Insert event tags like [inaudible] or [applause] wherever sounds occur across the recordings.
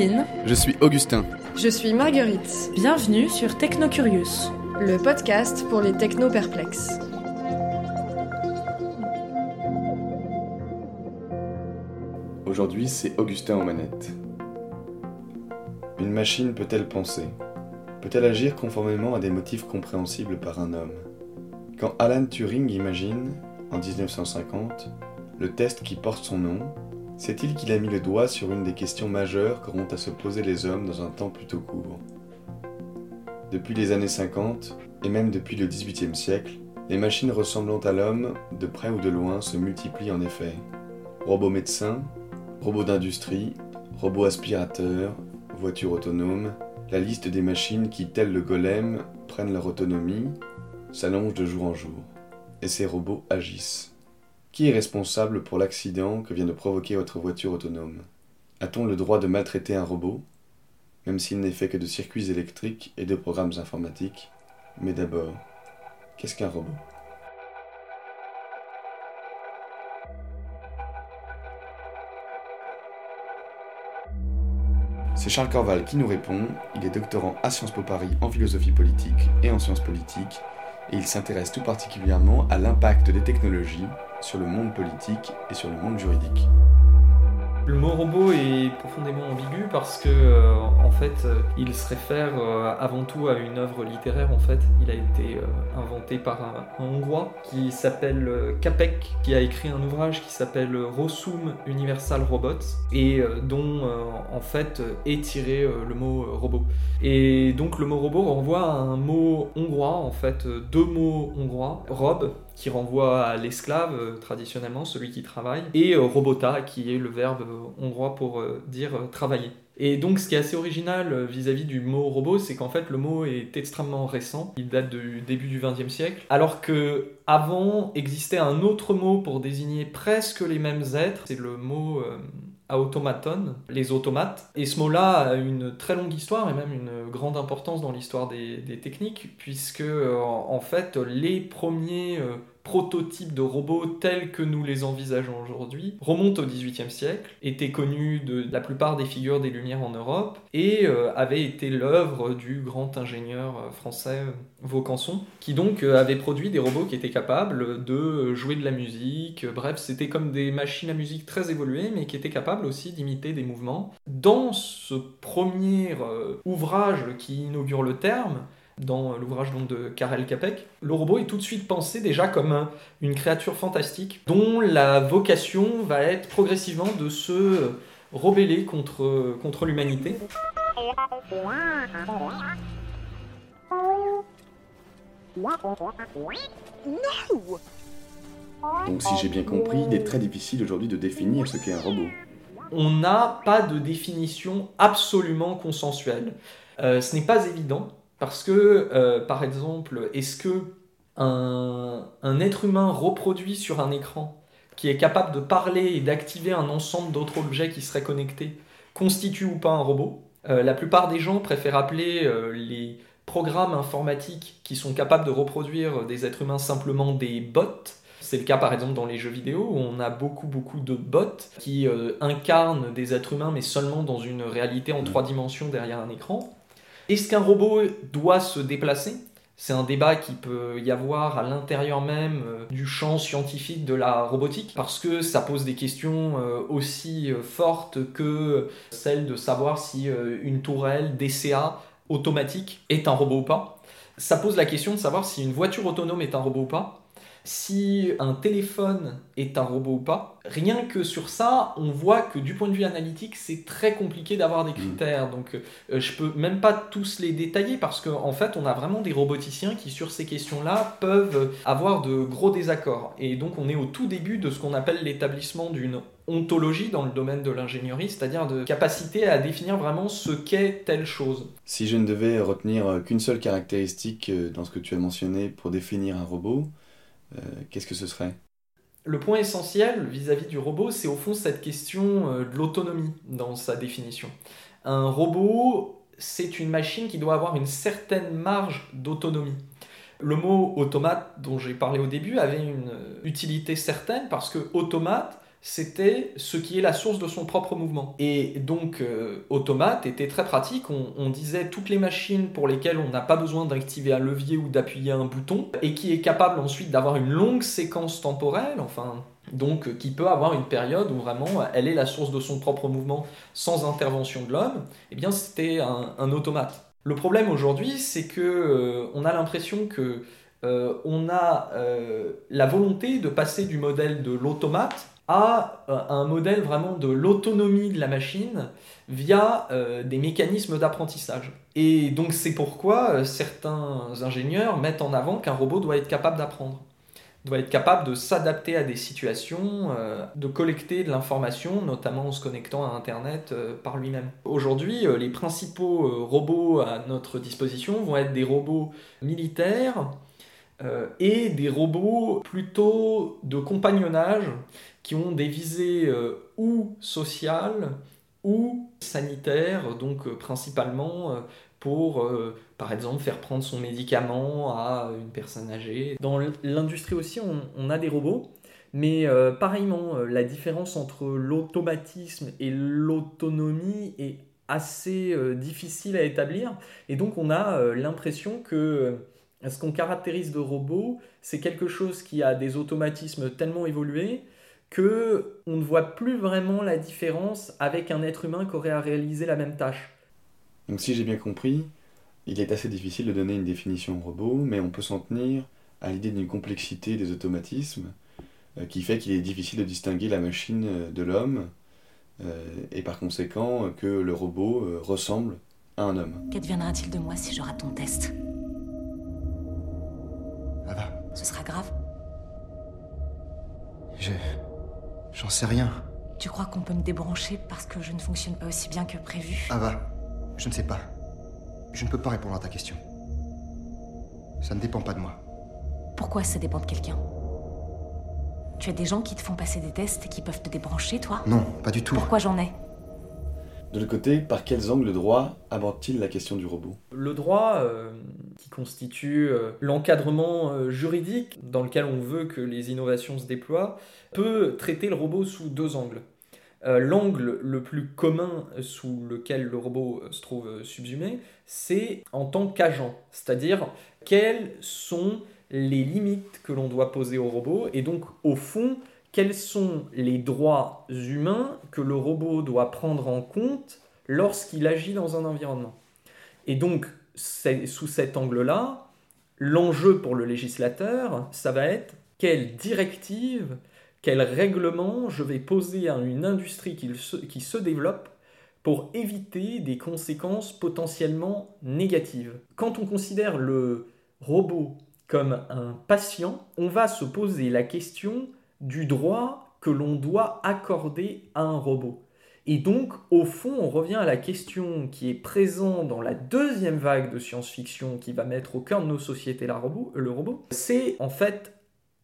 Pauline. Je suis Augustin. Je suis Marguerite. Bienvenue sur Technocurious, le podcast pour les techno-perplexes. Aujourd'hui, c'est Augustin aux manettes. Une machine peut-elle penser? Peut-elle agir conformément à des motifs compréhensibles par un homme? Quand Alan Turing imagine, en 1950, le test qui porte son nom, sait-il qu'il a mis le doigt sur une des questions majeures qu'auront à se poser les hommes dans un temps plutôt court? Depuis les années 50, et même depuis le XVIIIe siècle, les machines ressemblant à l'homme, de près ou de loin, se multiplient en effet. Robots médecins, robots d'industrie, robots aspirateurs, voitures autonomes, la liste des machines qui, telles le golem, prennent leur autonomie, s'allonge de jour en jour. Et ces robots agissent. Qui est responsable pour l'accident que vient de provoquer votre voiture autonome? A-t-on le droit de maltraiter un robot Même s'il n'est fait que de circuits électriques et de programmes informatiques? Mais d'abord, qu'est-ce qu'un robot? C'est Charles Corval qui nous répond. Il est doctorant à Sciences Po Paris en philosophie politique et en sciences politiques, et il s'intéresse tout particulièrement à l'impact des technologies sur le monde politique et sur le monde juridique. Le mot robot est profondément ambigu parce que, euh, en fait, euh, il se réfère euh, avant tout à une œuvre littéraire. En fait, il a été inventé par un, Hongrois qui s'appelle Capek, qui a écrit un ouvrage qui s'appelle Rossum Universal Robots et dont, en fait, est tiré le mot robot. Et donc, le mot robot renvoie à un mot hongrois, en fait, deux mots hongrois, rob qui renvoie à l'esclave euh, traditionnellement, celui qui travaille, et euh, robota qui est le verbe euh, hongrois pour dire travailler. Et donc ce qui est assez original vis-à-vis du mot robot, c'est qu'en fait le mot est extrêmement récent, il date du début du XXe siècle, alors que avant existait un autre mot pour désigner presque les mêmes êtres, c'est le mot automaton, les automates. Et ce mot-là a une très longue histoire et même une grande importance dans l'histoire des, techniques, puisque en fait les premiers prototypes de robots tels que nous les envisageons aujourd'hui remontent au XVIIIe siècle, étaient connus de la plupart des figures des Lumières en Europe et euh, avaient été l'œuvre du grand ingénieur euh, français Vaucanson, qui donc euh, avait produit des robots qui étaient capables de jouer de la musique. Bref, c'était comme des machines à musique très évoluées, mais qui étaient capables aussi d'imiter des mouvements. Dans ce premier ouvrage qui inaugure le terme, dans l'ouvrage donc de Karel Capek, le robot est tout de suite pensé déjà comme un- une créature fantastique dont la vocation va être progressivement de se rebeller contre, contre l'humanité. Donc si j'ai bien compris, il est très difficile aujourd'hui de définir ce qu'est un robot. On n'a pas de définition absolument consensuelle. Euh, ce n'est pas évident parce que, euh, par exemple, est-ce que un, un être humain reproduit sur un écran qui est capable de parler et d'activer un ensemble d'autres objets qui seraient connectés constitue ou pas un robot? Euh, La plupart des gens préfèrent appeler euh, les programmes informatiques qui sont capables de reproduire des êtres humains simplement des bots. C'est le cas par exemple dans les jeux vidéo où on a beaucoup beaucoup de bots qui euh, incarnent des êtres humains mais seulement dans une réalité en trois dimensions derrière un écran. Est-ce qu'un robot doit se déplacer? C'est un débat qui peut y avoir à l'intérieur même euh, du champ scientifique de la robotique parce que ça pose des questions euh, aussi euh, fortes que celle de savoir si une tourelle DCA automatique est un robot ou pas. Ça pose la question de savoir si une voiture autonome est un robot ou pas. Si un téléphone est un robot ou pas. Rien que sur ça, on voit que du point de vue analytique, c'est très compliqué d'avoir des critères. Donc euh, je peux même pas tous les détailler parce qu'en en fait, on a vraiment des roboticiens qui sur ces questions-là peuvent avoir de gros désaccords. Et donc on est au tout début de ce qu'on appelle l'établissement d'une ontologie dans le domaine de l'ingénierie, c'est-à-dire de capacité à définir vraiment ce qu'est telle chose. Si je ne devais retenir qu'une seule caractéristique euh, dans ce que tu as mentionné pour définir un robot, euh, qu'est-ce que ce serait? Le point essentiel vis-à-vis du robot, c'est au fond cette question euh, de l'autonomie dans sa définition. Un robot, c'est une machine qui doit avoir une certaine marge d'autonomie. Le mot automate dont j'ai parlé au début avait une utilité certaine parce que automate, c'était ce qui est la source de son propre mouvement. Et donc, euh, Automate était très pratique. On, disait toutes les machines pour lesquelles on n'a pas besoin d'activer un levier ou d'appuyer un bouton, et qui est capable ensuite d'avoir une longue séquence temporelle, enfin, donc euh, qui peut avoir une période où vraiment elle est la source de son propre mouvement sans intervention de l'homme, eh bien c'était un, automate. Le problème aujourd'hui, c'est que euh, on a l'impression que on a la volonté de passer du modèle de l'automate à euh, un modèle vraiment de l'autonomie de la machine via euh, des mécanismes d'apprentissage. Et donc c'est pourquoi euh, certains ingénieurs mettent en avant qu'un robot doit être capable d'apprendre, doit être capable de s'adapter à des situations, de collecter de l'information, notamment en se connectant à Internet par lui-même. Aujourd'hui, les principaux robots à notre disposition vont être des robots militaires, et des robots plutôt de compagnonnage qui ont des visées euh, ou sociales ou sanitaires, donc euh, principalement euh, pour, par exemple, faire prendre son médicament à une personne âgée. Dans l'industrie aussi, on, a des robots, mais pareillement, la différence entre l'automatisme et l'autonomie est assez difficile à établir, et donc on a l'impression que ce qu'on caractérise de robot, c'est quelque chose qui a des automatismes tellement évolués que on ne voit plus vraiment la différence avec un être humain qui aurait à réaliser la même tâche. Donc si j'ai bien compris, il est assez difficile de donner une définition au robot, mais on peut s'en tenir à l'idée d'une complexité des automatismes euh, qui fait qu'il est difficile de distinguer la machine euh, de l'homme euh, et par conséquent que le robot ressemble à un homme. Qu'adviendra-t-il de moi si je rate ton test? Grave. Je... J'en sais rien. Tu crois qu'on peut me débrancher parce que je ne fonctionne pas aussi bien que prévu? Ava, je ne sais pas. Je ne peux pas répondre à ta question. Ça ne dépend pas de moi. Pourquoi ça dépend de quelqu'un? Tu as des gens qui te font passer des tests et qui peuvent te débrancher, toi? Non, pas du tout. Pourquoi j'en ai? De l'autre côté, par quels angles le droit aborde-t-il la question du robot? Le droit, euh, qui constitue euh, l'encadrement euh, juridique dans lequel on veut que les innovations se déploient, peut traiter le robot sous deux angles. L'angle le plus commun sous lequel le robot se trouve subsumé, c'est en tant qu'agent, c'est-à-dire quelles sont les limites que l'on doit poser au robot, et donc au fond, quels sont les droits humains que le robot doit prendre en compte lorsqu'il agit dans un environnement? Et donc, sous cet angle-là, l'enjeu pour le législateur, ça va être quelle directive, quel règlement je vais poser à une industrie qui se, développe pour éviter des conséquences potentiellement négatives. Quand on considère le robot comme un patient, on va se poser la question du droit que l'on doit accorder à un robot. Et donc, au fond, on revient à la question qui est présente dans la deuxième vague de science-fiction qui va mettre au cœur de nos sociétés la robot, le robot. C'est en fait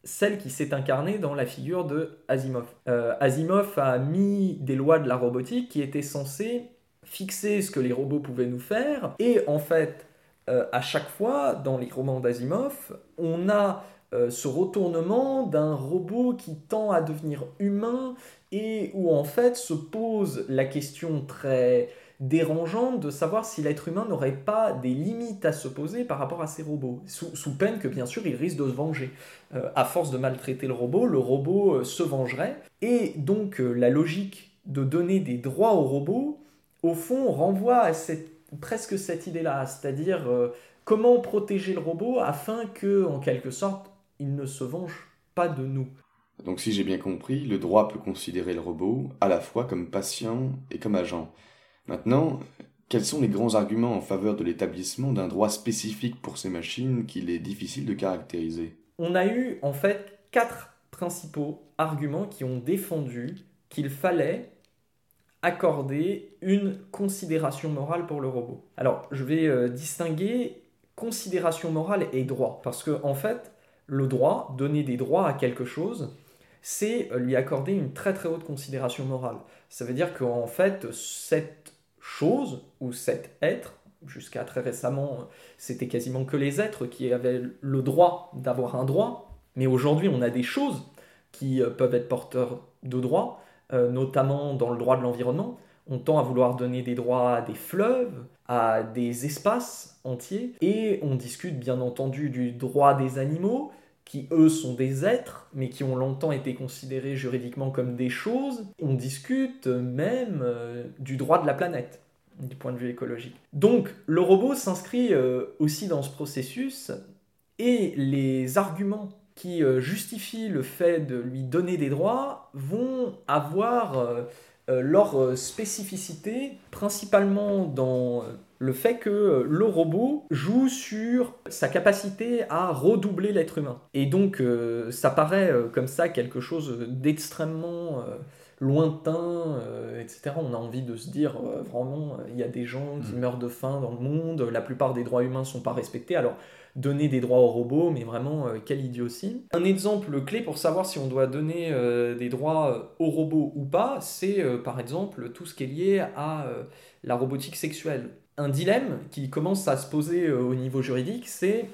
celle qui s'est incarnée dans la figure de Asimov. Euh, Asimov a mis des lois de la robotique qui étaient censées fixer ce que les robots pouvaient nous faire. Et en fait, euh, à chaque fois, dans les romans d'Asimov, on a euh, ce retournement d'un robot qui tend à devenir humain et où en fait se pose la question très dérangeante de savoir si l'être humain n'aurait pas des limites à se poser par rapport à ces robots, sous, peine que bien sûr il risque de se venger. Euh, à force de maltraiter le robot, le robot euh, se vengerait. Et donc la logique de donner des droits au robot, au fond, renvoie à cette, presque cette idée-là, c'est-à-dire comment protéger le robot afin que, en quelque sorte, il ne se venge pas de nous. Donc si j'ai bien compris, le droit peut considérer le robot à la fois comme patient et comme agent. Maintenant, quels sont les grands arguments en faveur de l'établissement d'un droit spécifique pour ces machines qu'il est difficile de caractériser? On a eu en fait quatre principaux arguments qui ont défendu qu'il fallait accorder une considération morale pour le robot. Alors, je vais euh, distinguer considération morale et droit, parce que en fait, le droit, donner des droits à quelque chose, c'est lui accorder une très très haute considération morale. Ça veut dire qu'en fait, cette chose ou cet être, jusqu'à très récemment, c'était quasiment que les êtres qui avaient le droit d'avoir un droit, mais aujourd'hui on a des choses qui euh, peuvent être porteurs de droits, euh, notamment dans le droit de l'environnement. On tend à vouloir donner des droits à des fleuves, à des espaces entiers, et on discute bien entendu du droit des animaux, qui eux sont des êtres, mais qui ont longtemps été considérés juridiquement comme des choses. On discute même euh, du droit de la planète, du point de vue écologique. Donc le robot s'inscrit euh, aussi dans ce processus, et les arguments qui euh, justifient le fait de lui donner des droits vont avoir leur spécificité principalement dans le fait que le robot joue sur sa capacité à redoubler l'être humain. Et donc ça paraît comme ça quelque chose d'extrêmement lointain, etc. On a envie de se dire, vraiment, il y a des gens qui meurent de faim dans le monde, la plupart des droits humains ne sont pas respectés. Alors donner des droits aux robots, mais vraiment, euh, quelle idiotie. Un exemple clé pour savoir si on doit donner euh, des droits euh, aux robots ou pas, c'est par exemple tout ce qui est lié à la robotique sexuelle. Un dilemme qui commence à se poser au niveau juridique, c'est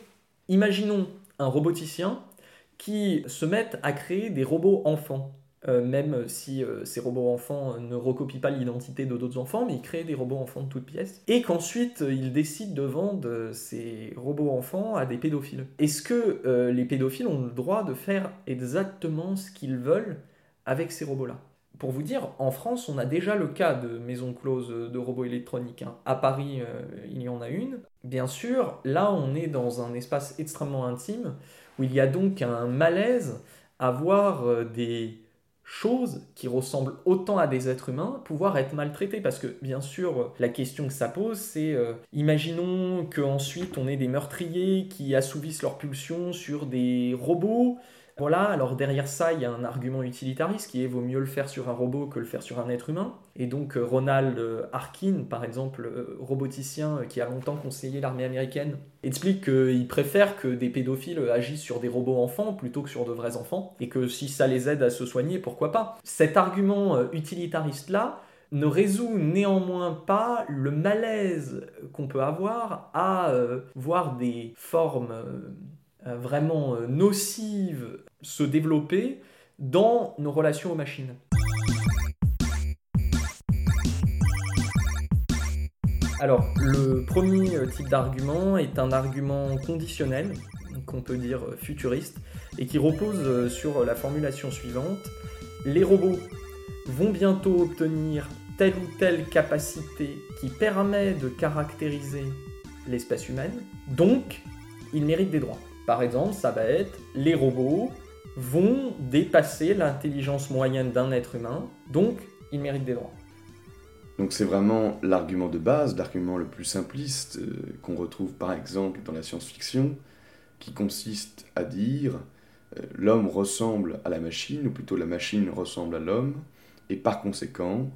imaginons un roboticien qui se mette à créer des robots enfants. Euh, même si euh, ces robots enfants ne recopient pas l'identité de d'autres enfants, mais ils créent des robots enfants de toutes pièces, et qu'ensuite euh, ils décident de vendre ces robots enfants à des pédophiles. Est-ce que les pédophiles ont le droit de faire exactement ce qu'ils veulent avec ces robots-là? Pour vous dire, en France, on a déjà le cas de maisons closes de robots électroniques. Hein. À Paris, il y en a une. Bien sûr, là, on est dans un espace extrêmement intime, où il y a donc un malaise à voir des choses qui ressemblent autant à des êtres humains pouvoir être maltraitées. Parce que bien sûr la question que ça pose c'est euh, imaginons qu'ensuite on ait des meurtriers qui assouvissent leurs pulsions sur des robots voilà, alors derrière ça, il y a un argument utilitariste qui est vaut mieux le faire sur un robot que le faire sur un être humain. Et donc euh, Ronald euh, Harkin, par exemple, euh, roboticien qui a longtemps conseillé l'armée américaine, explique qu'il préfère que des pédophiles agissent sur des robots enfants plutôt que sur de vrais enfants, et que si ça les aide à se soigner, pourquoi pas. Cet argument utilitariste-là, ne résout néanmoins pas le malaise qu'on peut avoir à voir des formes vraiment euh, nocives se développer dans nos relations aux machines. Alors, le premier euh, type d'argument est un argument conditionnel, qu'on peut dire futuriste, et qui repose sur la formulation suivante. Les robots vont bientôt obtenir telle ou telle capacité qui permet de caractériser l'espèce humaine, donc ils méritent des droits. Par exemple, ça va être les robots vont dépasser l'intelligence moyenne d'un être humain, donc ils méritent des droits. Donc c'est vraiment l'argument de base, l'argument le plus simpliste euh, qu'on retrouve par exemple dans la science-fiction, qui consiste à dire euh, l'homme ressemble à la machine, ou plutôt la machine ressemble à l'homme, et par conséquent,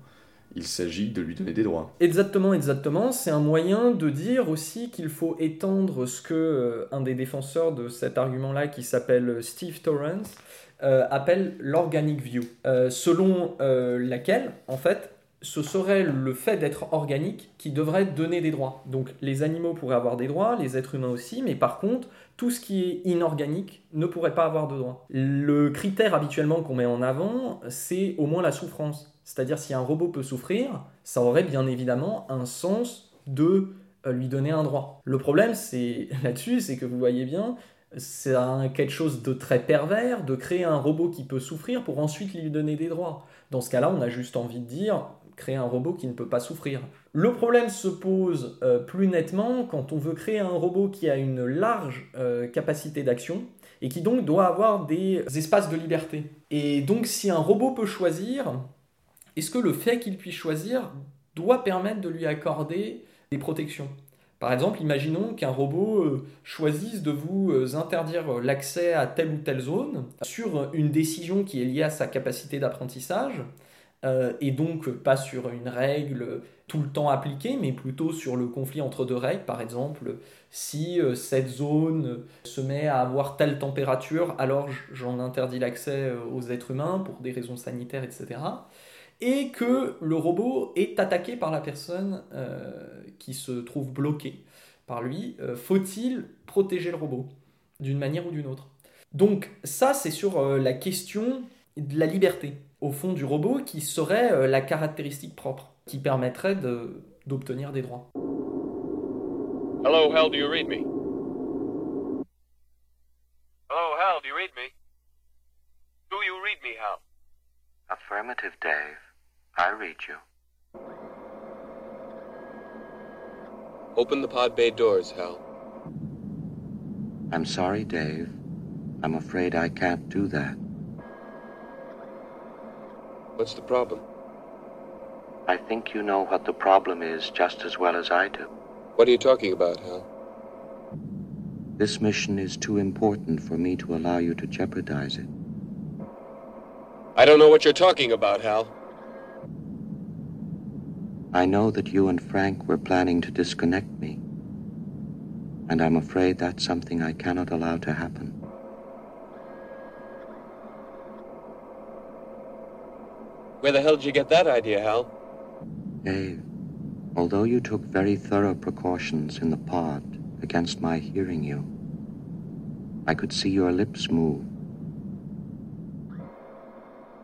il s'agit de lui donner des droits. Exactement, exactement. C'est un moyen de dire aussi qu'il faut étendre ce que euh, un des défenseurs de cet argument-là, qui s'appelle Steve Torrance, euh, appelle l'organic view, euh, selon laquelle, en fait, ce serait le fait d'être organique qui devrait donner des droits. Donc les animaux pourraient avoir des droits, les êtres humains aussi, mais par contre, tout ce qui est inorganique ne pourrait pas avoir de droits. Le critère habituellement qu'on met en avant, c'est au moins la souffrance. C'est-à-dire si un robot peut souffrir, ça aurait bien évidemment un sens de euh, lui donner un droit. Le problème c'est [laughs] là-dessus, c'est que vous voyez bien, c'est quelque chose de très pervers de créer un robot qui peut souffrir pour ensuite lui donner des droits. Dans ce cas-là, on a juste envie de dire créer un robot qui ne peut pas souffrir. Le problème se pose euh, plus nettement quand on veut créer un robot qui a une large euh, capacité d'action et qui donc doit avoir des espaces de liberté. Et donc si un robot peut choisir, est-ce que le fait qu'il puisse choisir doit permettre de lui accorder des protections? Par exemple, imaginons qu'un robot euh, choisisse de vous interdire l'accès à telle ou telle zone sur une décision qui est liée à sa capacité d'apprentissage, euh, et donc pas sur une règle tout le temps appliquée, mais plutôt sur le conflit entre deux règles. Par exemple, si cette zone se met à avoir telle température, alors j'en interdis l'accès aux êtres humains pour des raisons sanitaires, etc et que le robot est attaqué par la personne euh, qui se trouve bloquée par lui, euh, faut-il protéger le robot d'une manière ou d'une autre? Donc ça, c'est sur euh, la question de la liberté, au fond du robot, qui serait la caractéristique propre, qui permettrait d'obtenir des droits. Hello, Hal, do you read me? Hello, Hal, do you read me? Do you read me, Hal? Affirmative, Dave. I read you. Open the pod bay doors, Hal. I'm sorry, Dave. I'm afraid I can't do that. What's the problem? I think you know what the problem is just as well as I do. What are you talking about, Hal? This mission is too important for me to allow you to jeopardize it. I don't know what you're talking about, Hal. I know that you and Frank were planning to disconnect me. And I'm afraid that's something I cannot allow to happen. Where the hell did you get that idea, Hal? Dave, although you took very thorough precautions in the pod against my hearing you, I could see your lips move.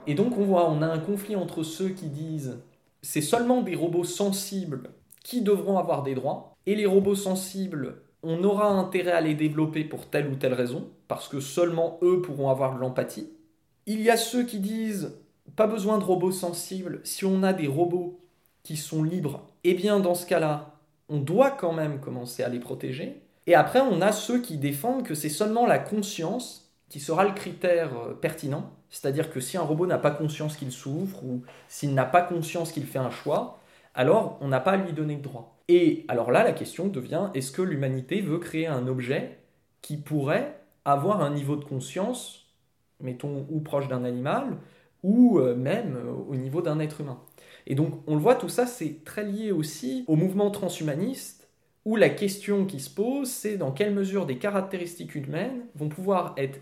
Et donc on voit, on a un conflit entre ceux qui disent c'est seulement des robots sensibles qui devront avoir des droits, et les robots sensibles, on aura intérêt à les développer pour telle ou telle raison, parce que seulement eux pourront avoir de l'empathie. Il y a ceux qui disent pas besoin de robots sensibles, si on a des robots qui sont libres, eh bien dans ce cas-là, on doit quand même commencer à les protéger. Et après, on a ceux qui défendent que c'est seulement la conscience qui sera le critère euh, pertinent c'est-à-dire que si un robot n'a pas conscience qu'il souffre ou s'il n'a pas conscience qu'il fait un choix, alors on n'a pas à lui donner de droit. Et alors là, la question devient est-ce que l'humanité veut créer un objet qui pourrait avoir un niveau de conscience, mettons, ou proche d'un animal, ou euh, même euh, au niveau d'un être humain Et donc on le voit, tout ça, c'est très lié aussi au mouvement transhumaniste, où la question qui se pose, c'est dans quelle mesure des caractéristiques humaines vont pouvoir être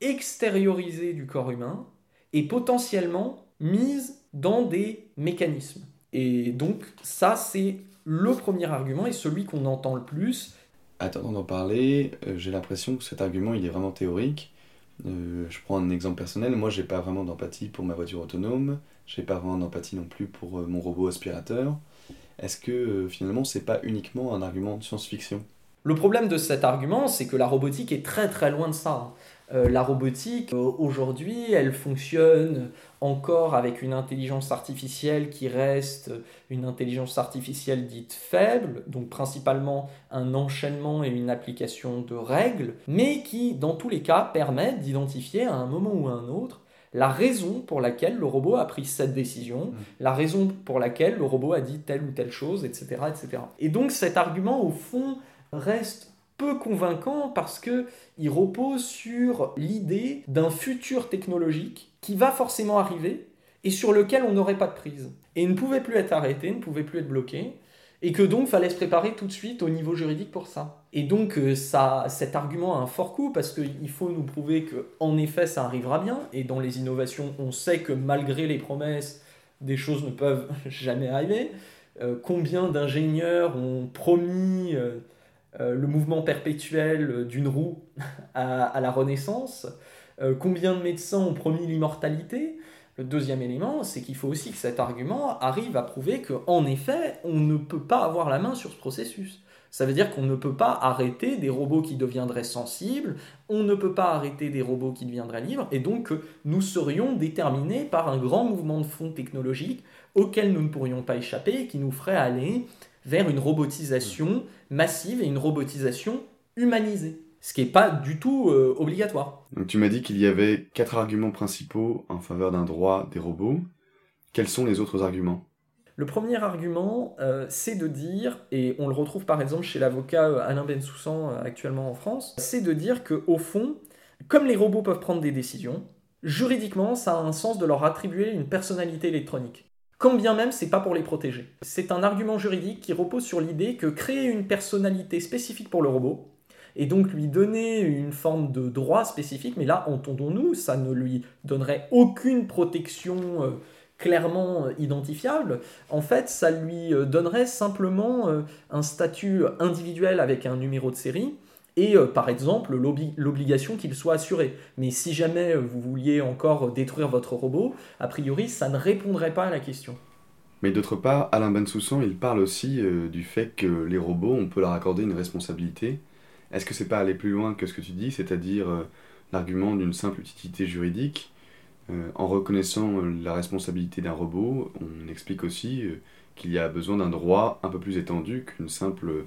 extériorisée du corps humain et potentiellement mise dans des mécanismes. Et donc ça, c'est le premier argument et celui qu'on entend le plus. Attendant d'en parler, euh, j'ai l'impression que cet argument, il est vraiment théorique. Euh, je prends un exemple personnel, moi j'ai pas vraiment d'empathie pour ma voiture autonome, j'ai pas vraiment d'empathie non plus pour euh, mon robot aspirateur. Est-ce que finalement c'est pas uniquement un argument de science-fiction? Le problème de cet argument, c'est que la robotique est très très loin de ça. Euh, la robotique, euh, aujourd'hui, elle fonctionne encore avec une intelligence artificielle qui reste une intelligence artificielle dite faible, donc principalement un enchaînement et une application de règles, mais qui, dans tous les cas, permet d'identifier à un moment ou à un autre la raison pour laquelle le robot a pris cette décision, mmh. la raison pour laquelle le robot a dit telle ou telle chose, etc. etc. Et donc cet argument, au fond, reste peu convaincant parce que il repose sur l'idée d'un futur technologique qui va forcément arriver et sur lequel on n'aurait pas de prise. Et ne pouvait plus être arrêté, ne pouvait plus être bloqué, et que donc fallait se préparer tout de suite au niveau juridique pour ça. Et donc euh, ça, cet argument a un fort coup parce qu'il faut nous prouver que en effet ça arrivera bien, et dans les innovations on sait que malgré les promesses, des choses ne peuvent [laughs] jamais arriver. Euh, combien d'ingénieurs ont promis... Euh, le mouvement perpétuel d'une roue [laughs] à, la Renaissance, euh, combien de médecins ont promis l'immortalité? Le deuxième élément, c'est qu'il faut aussi que cet argument arrive à prouver qu'en effet, on ne peut pas avoir la main sur ce processus. Ça veut dire qu'on ne peut pas arrêter des robots qui deviendraient sensibles, on ne peut pas arrêter des robots qui deviendraient libres, et donc nous serions déterminés par un grand mouvement de fond technologique auquel nous ne pourrions pas échapper et qui nous ferait aller vers une robotisation massive et une robotisation humanisée. Ce qui n'est pas du tout euh, obligatoire. Donc tu m'as dit qu'il y avait quatre arguments principaux en faveur d'un droit des robots. Quels sont les autres arguments? Le premier argument, euh, c'est de dire, et on le retrouve par exemple chez l'avocat euh, Alain Bensoussan actuellement en France, c'est de dire que au fond, comme les robots peuvent prendre des décisions, juridiquement, ça a un sens de leur attribuer une personnalité électronique. Quand bien même c'est pas pour les protéger. C'est un argument juridique qui repose sur l'idée que créer une personnalité spécifique pour le robot, et donc lui donner une forme de droit spécifique, mais là, entendons-nous, ça ne lui donnerait aucune protection clairement identifiable, en fait, ça lui euh, donnerait simplement euh, un statut individuel avec un numéro de série et euh, par exemple l'obligation qu'il soit assuré. Mais si jamais vous vouliez encore détruire votre robot, a priori, ça ne répondrait pas à la question. Mais d'autre part, Alain Bensoussan, il parle aussi du fait que les robots, on peut leur accorder une responsabilité. Est-ce que c'est pas aller plus loin que ce que tu dis, c'est-à-dire l'argument d'une simple utilité juridique? Euh, en reconnaissant euh, la responsabilité d'un robot, on explique aussi euh, qu'il y a besoin d'un droit un peu plus étendu qu'une simple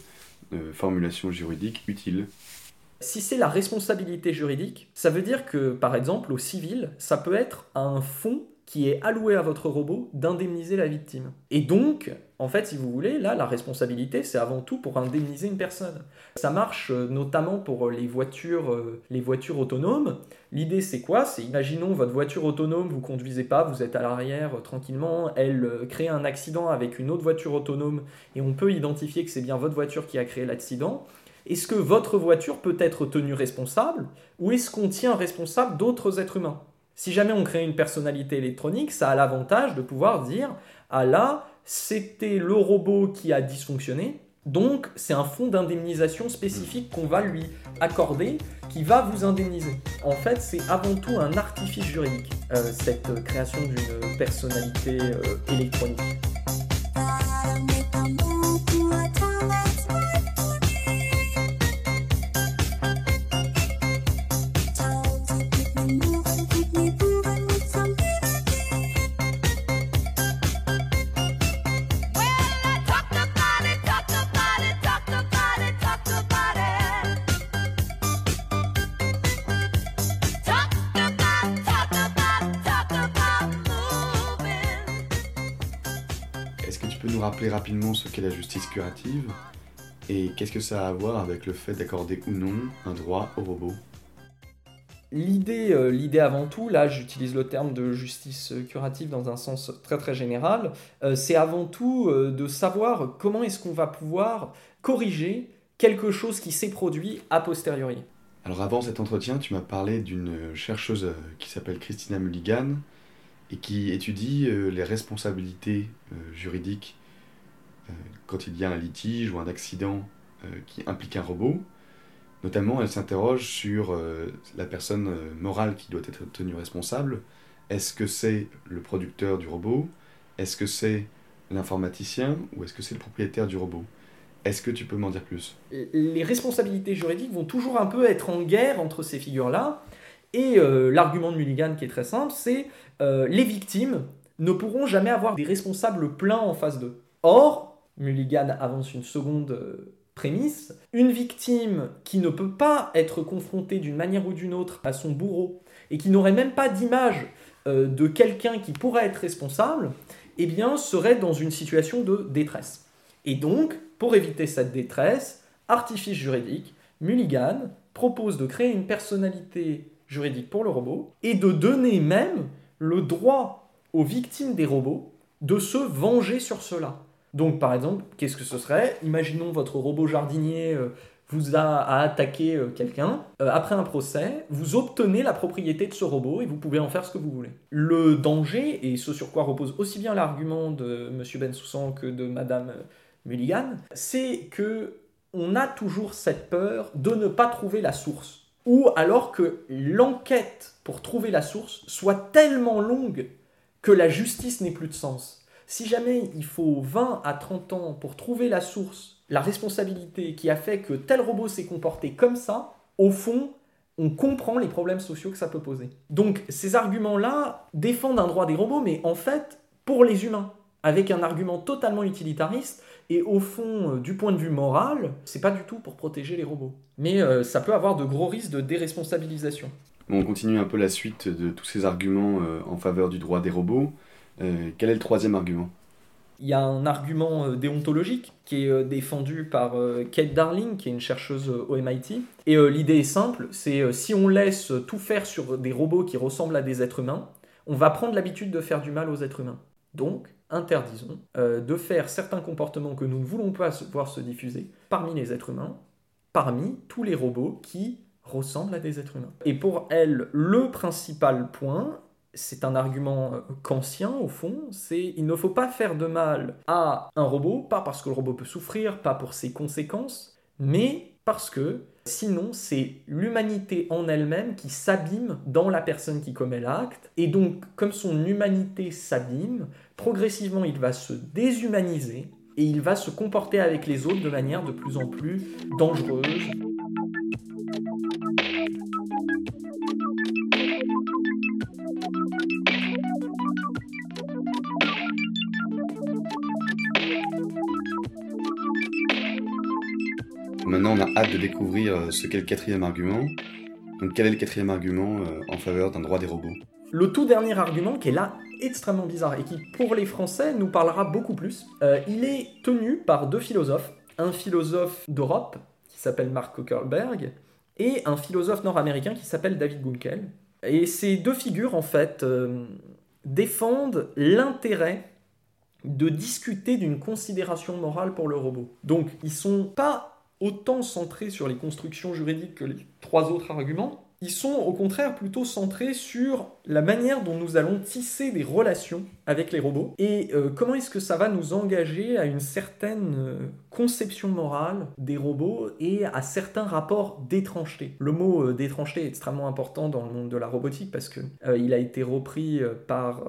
formulation juridique utile. Si c'est la responsabilité juridique, ça veut dire que, par exemple, au civil, ça peut être un fonds qui est alloué à votre robot d'indemniser la victime. Et donc, en fait, si vous voulez, là, la responsabilité, c'est avant tout pour indemniser une personne. Ça marche euh, notamment pour euh, les voitures, euh, les voitures autonomes. L'idée, c'est quoi? C'est, imaginons, votre voiture autonome, vous conduisez pas, vous êtes à l'arrière tranquillement, elle crée un accident avec une autre voiture autonome, et on peut identifier que c'est bien votre voiture qui a créé l'accident. Est-ce que votre voiture peut être tenue responsable, ou est-ce qu'on tient responsable d'autres êtres humains? Si jamais on crée une personnalité électronique, ça a l'avantage de pouvoir dire Ah là, c'était le robot qui a dysfonctionné, donc c'est un fonds d'indemnisation spécifique qu'on va lui accorder qui va vous indemniser. En fait, c'est avant tout un artifice juridique, euh, cette création d'une personnalité euh, électronique. Rapidement ce qu'est la justice curative et qu'est-ce que ça a à voir avec le fait d'accorder ou non un droit au robot L'idée, euh, l'idée avant tout, là j'utilise le terme de justice curative dans un sens très très général, euh, c'est avant tout euh, de savoir comment est-ce qu'on va pouvoir corriger quelque chose qui s'est produit a posteriori. Alors avant cet entretien, tu m'as parlé d'une chercheuse qui s'appelle Christina Mulligan et qui étudie les responsabilités juridiques euh, quand il y a un litige ou un accident euh, qui implique un robot. Notamment, elle s'interroge sur euh, la personne morale qui doit être tenue responsable. Est-ce que c'est le producteur du robot? Est-ce que c'est l'informaticien? Ou est-ce que c'est le propriétaire du robot? Est-ce que tu peux m'en dire plus? Les responsabilités juridiques vont toujours un peu être en guerre entre ces figures-là. Et l'argument de Mulligan qui est très simple, c'est les victimes ne pourront jamais avoir des responsables pleins en face d'eux. Or, Mulligan avance une seconde euh, prémisse. Une victime qui ne peut pas être confrontée d'une manière ou d'une autre à son bourreau et qui n'aurait même pas d'image euh, de quelqu'un qui pourrait être responsable, eh bien, serait dans une situation de détresse. Et donc, pour éviter cette détresse, artifice juridique, Mulligan propose de créer une personnalité juridique pour le robot et de donner même le droit aux victimes des robots de se venger sur cela. Donc, par exemple, qu'est-ce que ce serait? Imaginons votre robot jardinier euh, vous a, attaqué euh, quelqu'un. Euh, après un procès, vous obtenez la propriété de ce robot et vous pouvez en faire ce que vous voulez. Le danger, et ce sur quoi repose aussi bien l'argument de M. Bensoussan que de Mme Mulligan, c'est que on a toujours cette peur de ne pas trouver la source. Ou alors que l'enquête pour trouver la source soit tellement longue que la justice n'ait plus de sens. Si jamais il faut 20 à 30 ans pour trouver la source la responsabilité qui a fait que tel robot s'est comporté comme ça, au fond, on comprend les problèmes sociaux que ça peut poser. Donc ces arguments-là défendent un droit des robots, mais en fait, pour les humains, avec un argument totalement utilitariste, et au fond, euh, du point de vue moral, c'est pas du tout pour protéger les robots. Mais euh, ça peut avoir de gros risques de déresponsabilisation. On continue un peu la suite de tous ces arguments euh, en faveur du droit des robots. Quel est le troisième argument? Il y a un argument déontologique qui est défendu par Kate Darling, qui est une chercheuse au MIT. Et l'idée est simple, c'est si on laisse tout faire sur des robots qui ressemblent à des êtres humains, on va prendre l'habitude de faire du mal aux êtres humains. Donc, interdisons euh, de faire certains comportements que nous ne voulons pas voir se diffuser parmi les êtres humains, parmi tous les robots qui ressemblent à des êtres humains. Et pour elle, le principal point, c'est un argument euh, kantien au fond, c'est il ne faut pas faire de mal à un robot, pas parce que le robot peut souffrir, pas pour ses conséquences, mais parce que sinon c'est l'humanité en elle-même qui s'abîme dans la personne qui commet l'acte, et donc comme son humanité s'abîme, progressivement il va se déshumaniser et il va se comporter avec les autres de manière de plus en plus dangereuse. On a hâte de découvrir euh, ce qu'est le quatrième argument. Donc, quel est le quatrième argument euh, en faveur d'un droit des robots? Le tout dernier argument, qui est là extrêmement bizarre et qui, pour les Français, nous parlera beaucoup plus, euh, il est tenu par deux philosophes. Un philosophe d'Europe, qui s'appelle Mark Zuckerberg, et un philosophe nord-américain qui s'appelle David Gunkel. Et ces deux figures, en fait, défendent l'intérêt de discuter d'une considération morale pour le robot. Donc, ils sont pas autant centrés sur les constructions juridiques que les trois autres arguments, ils sont au contraire plutôt centrés sur la manière dont nous allons tisser des relations avec les robots et euh, comment est-ce que ça va nous engager à une certaine euh, conception morale des robots et à certains rapports d'étrangeté. Le mot euh, d'étrangeté est extrêmement important dans le monde de la robotique parce que il a été repris par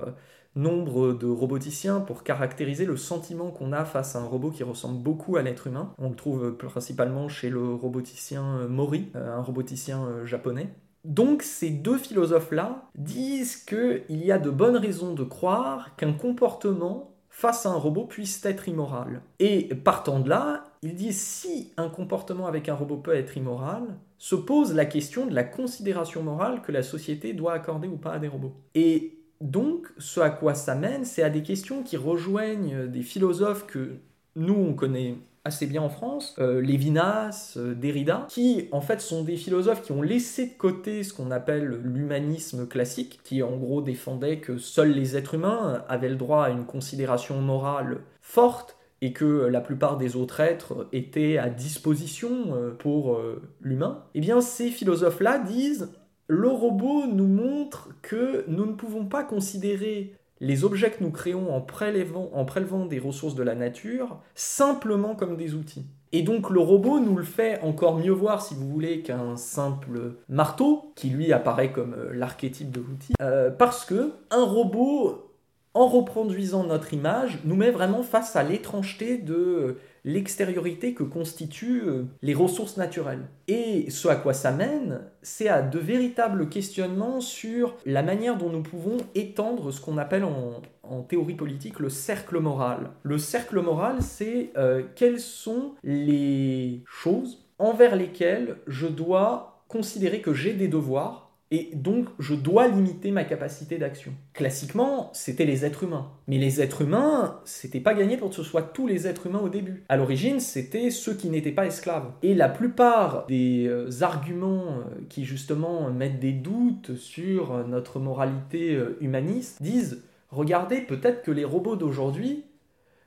nombre de roboticiens pour caractériser le sentiment qu'on a face à un robot qui ressemble beaucoup à l'être humain. On le trouve principalement chez le roboticien Mori, euh, un roboticien euh, japonais. Donc ces deux philosophes-là disent qu'il y a de bonnes raisons de croire qu'un comportement face à un robot puisse être immoral. Et partant de là, ils disent si un comportement avec un robot peut être immoral, se pose la question de la considération morale que la société doit accorder ou pas à des robots. Et donc, ce à quoi ça mène, c'est à des questions qui rejoignent des philosophes que nous, on connaît assez bien en France, euh, Lévinas, euh, Derrida, qui en fait sont des philosophes qui ont laissé de côté ce qu'on appelle l'humanisme classique, qui en gros défendait que seuls les êtres humains avaient le droit à une considération morale forte et que la plupart des autres êtres étaient à disposition euh, pour l'humain. Eh bien, ces philosophes-là disent le robot nous montre que nous ne pouvons pas considérer les objets que nous créons en prélevant, des ressources de la nature simplement comme des outils. Et donc le robot nous le fait encore mieux voir, si vous voulez, qu'un simple marteau, qui lui apparaît comme euh, l'archétype de l'outil, euh, parce que un robot, en reproduisant notre image, nous met vraiment face à l'étrangeté de l'extériorité que constituent euh, les ressources naturelles. Et ce à quoi ça mène, c'est à de véritables questionnements sur la manière dont nous pouvons étendre ce qu'on appelle en, théorie politique le cercle moral. Le cercle moral, c'est euh, quelles sont les choses envers lesquelles je dois considérer que j'ai des devoirs et donc, je dois limiter ma capacité d'action. Classiquement, c'était les êtres humains. Mais les êtres humains, c'était pas gagné pour que ce soit tous les êtres humains au début. À l'origine, c'était ceux qui n'étaient pas esclaves. Et la plupart des euh, arguments euh, qui justement mettent des doutes sur notre moralité euh, humaniste disent regardez, peut-être que les robots d'aujourd'hui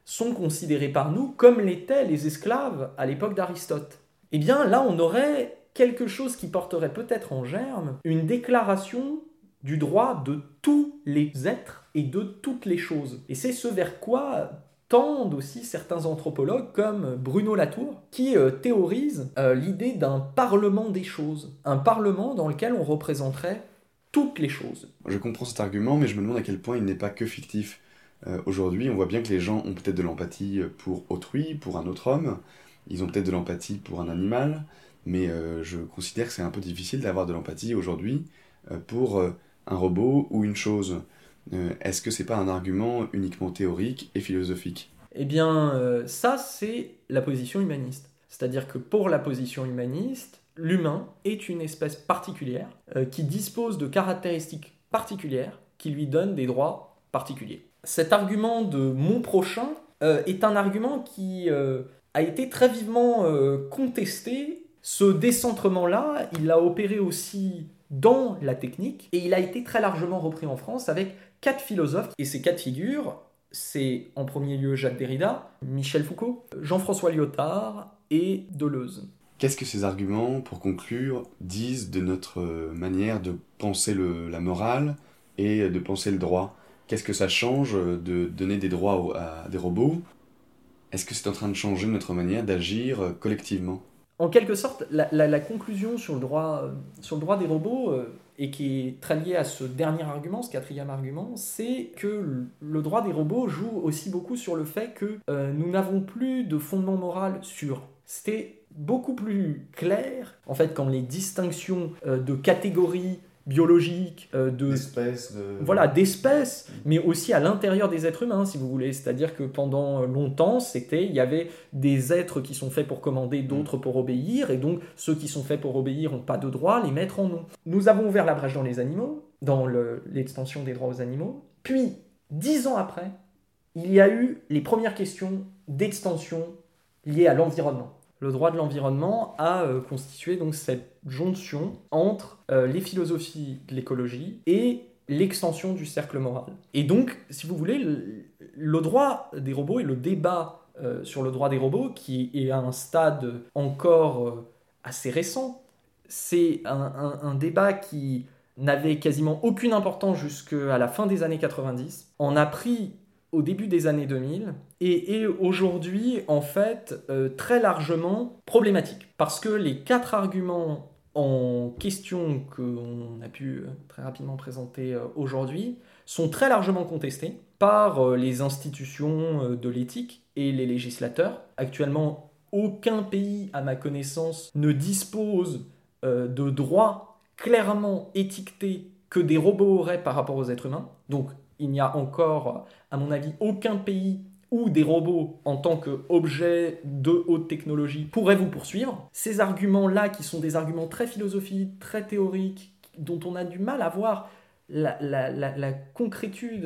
sont considérés par nous comme l'étaient les esclaves à l'époque d'Aristote. Eh bien, là, on aurait quelque chose qui porterait peut-être en germe une déclaration du droit de tous les êtres et de toutes les choses. Et c'est ce vers quoi tendent aussi certains anthropologues comme Bruno Latour, qui euh, théorise euh, l'idée d'un parlement des choses, un parlement dans lequel on représenterait toutes les choses. Je comprends cet argument, mais je me demande à quel point il n'est pas que fictif. Euh, aujourd'hui, on voit bien que les gens ont peut-être de l'empathie pour autrui, pour un autre homme, ils ont peut-être de l'empathie pour un animal, mais euh, je considère que c'est un peu difficile d'avoir de l'empathie aujourd'hui euh, pour euh, un robot ou une chose. Est-ce que c'est pas un argument uniquement théorique et philosophique? Eh bien, ça, c'est la position humaniste. C'est-à-dire que pour la position humaniste, l'humain est une espèce particulière qui dispose de caractéristiques particulières qui lui donnent des droits particuliers. Cet argument de mon prochain est un argument qui a été très vivement contesté ce décentrement-là, il l'a opéré aussi dans la technique et il a été très largement repris en France avec quatre philosophes. Et ces quatre figures, c'est en premier lieu Jacques Derrida, Michel Foucault, Jean-François Lyotard et Deleuze. Qu'est-ce que ces arguments, pour conclure, disent de notre manière de penser la morale et de penser le droit? Qu'est-ce que ça change de donner des droits à des robots? Est-ce que c'est en train de changer notre manière d'agir collectivement? En quelque sorte, la, conclusion sur le, droit, euh, sur le droit des robots, euh, et qui est très liée à ce dernier argument, ce quatrième argument, c'est que le droit des robots joue aussi beaucoup sur le fait que euh, nous n'avons plus de fondement moral sûr. C'était beaucoup plus clair, en fait, quand les distinctions de catégories biologiques, euh, de d'espèces, voilà, d'espèces, mais aussi à l'intérieur des êtres humains, si vous voulez. C'est-à-dire que pendant longtemps, c'était, il y avait des êtres qui sont faits pour commander, d'autres pour obéir, et donc ceux qui sont faits pour obéir n'ont pas de droit, les maîtres en ont. Nous avons ouvert la brèche dans les animaux, dans l'extension des droits aux animaux. Puis, dix ans après, il y a eu les premières questions d'extension liées à l'environnement le droit de l'environnement a euh, constitué donc cette jonction entre euh, les philosophies de l'écologie et l'extension du cercle moral. Et donc, si vous voulez, le, droit des robots et le débat euh, sur le droit des robots, qui est à un stade encore assez récent, c'est un, un, débat qui n'avait quasiment aucune importance jusqu'à la fin des années 90, en a pris au début des années 2000 et est aujourd'hui en fait euh, très largement problématique parce que les quatre arguments en question qu'on a pu euh, très rapidement présenter euh, aujourd'hui sont très largement contestés par les institutions de l'éthique et les législateurs. Actuellement, aucun pays, à ma connaissance, ne dispose de droits clairement étiquetés que des robots auraient par rapport aux êtres humains. Donc il n'y a encore, à mon avis, aucun pays où des robots en tant qu'objets de haute technologie pourraient vous poursuivre. Ces arguments-là, qui sont des arguments très philosophiques, très théoriques, dont on a du mal à voir la, concrétude,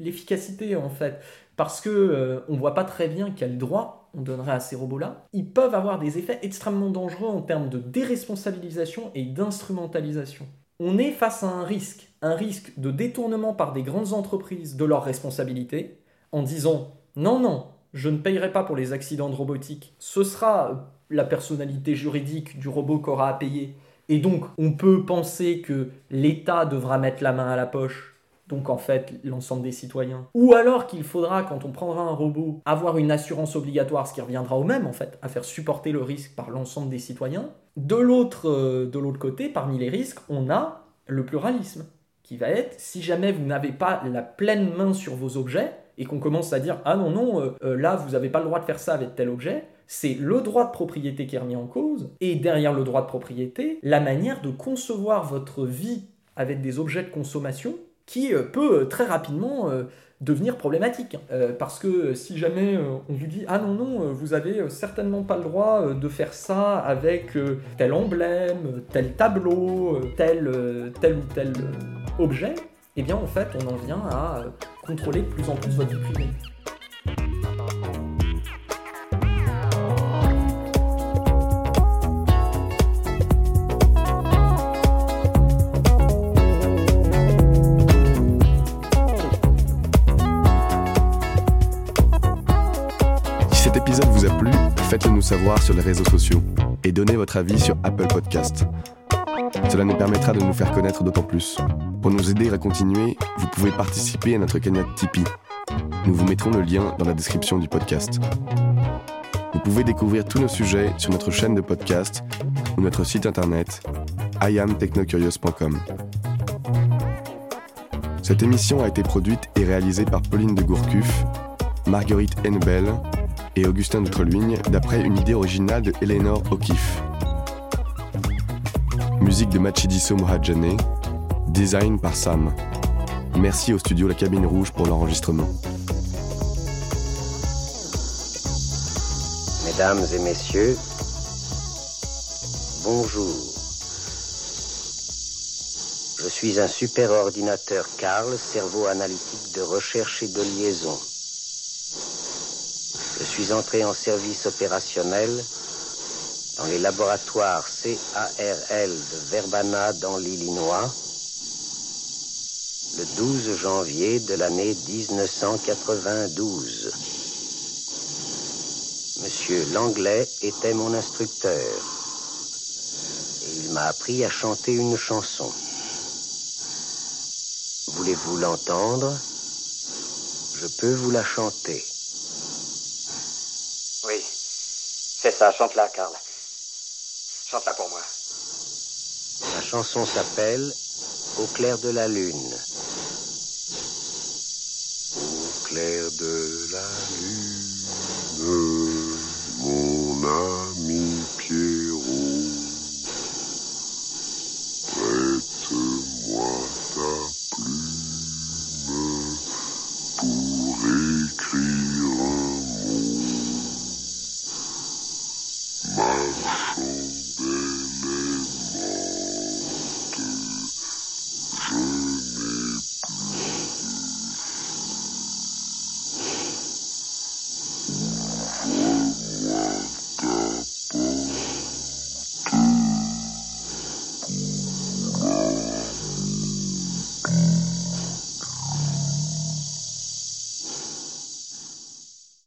l'efficacité en fait, parce que euh, voit pas très bien quel droit on donnerait à ces robots-là. Ils peuvent avoir des effets extrêmement dangereux en termes de déresponsabilisation et d'instrumentalisation. On est face à un risque un risque de détournement par des grandes entreprises de leurs responsabilités en disant non, non, je ne payerai pas pour les accidents de robotique, ce sera la personnalité juridique du robot qu'aura à payer. Et donc, on peut penser que l'État devra mettre la main à la poche, donc en fait l'ensemble des citoyens. Ou alors qu'il faudra, quand on prendra un robot, avoir une assurance obligatoire, ce qui reviendra au même en fait, à faire supporter le risque par l'ensemble des citoyens. De l'autre, euh, de l'autre côté, parmi les risques, on a le pluralisme qui va être, si jamais vous n'avez pas la pleine main sur vos objets, et qu'on commence à dire, ah non, non, euh, euh, là, vous n'avez pas le droit de faire ça avec tel objet, c'est le droit de propriété qui est remis en cause, et derrière le droit de propriété, la manière de concevoir votre vie avec des objets de consommation qui euh, peut très rapidement devenir problématique. Parce que si jamais on vous dit ah non non vous avez certainement pas le droit de faire ça avec tel emblème, tel tableau, tel tel ou tel objet, eh bien en fait on en vient à contrôler de plus en plus votre vie privée. faites-le nous savoir sur les réseaux sociaux et donnez votre avis sur Apple Podcast. Cela nous permettra de nous faire connaître d'autant plus. Pour nous aider à continuer, vous pouvez participer à notre cagnotte Tipeee. Nous vous mettrons le lien dans la description du podcast. Vous pouvez découvrir tous nos sujets sur notre chaîne de podcast ou notre site internet iamtechnocurious.com. Cette émission a été produite et réalisée par Pauline de Gourcuff, Marguerite Henbel et Augustin d'Outreluigne d'après une idée originale de Eleanor O'Keeffe. Musique de Machidiso Mohadjane, design par Sam. Merci au studio La Cabine Rouge pour l'enregistrement. Mesdames et messieurs, bonjour. Je suis un superordinateur Carl, cerveau analytique de recherche et de liaison. Je suis entré en service opérationnel dans les laboratoires CARL de Verbana dans l'Illinois le 12 janvier de l'année 1992. Monsieur Langlais était mon instructeur et il m'a appris à chanter une chanson. Voulez-vous l'entendre? Je peux vous la chanter. Oui, c'est ça, chante-la, Karl. Chante-la pour moi. La chanson s'appelle Au clair de la lune. Au clair de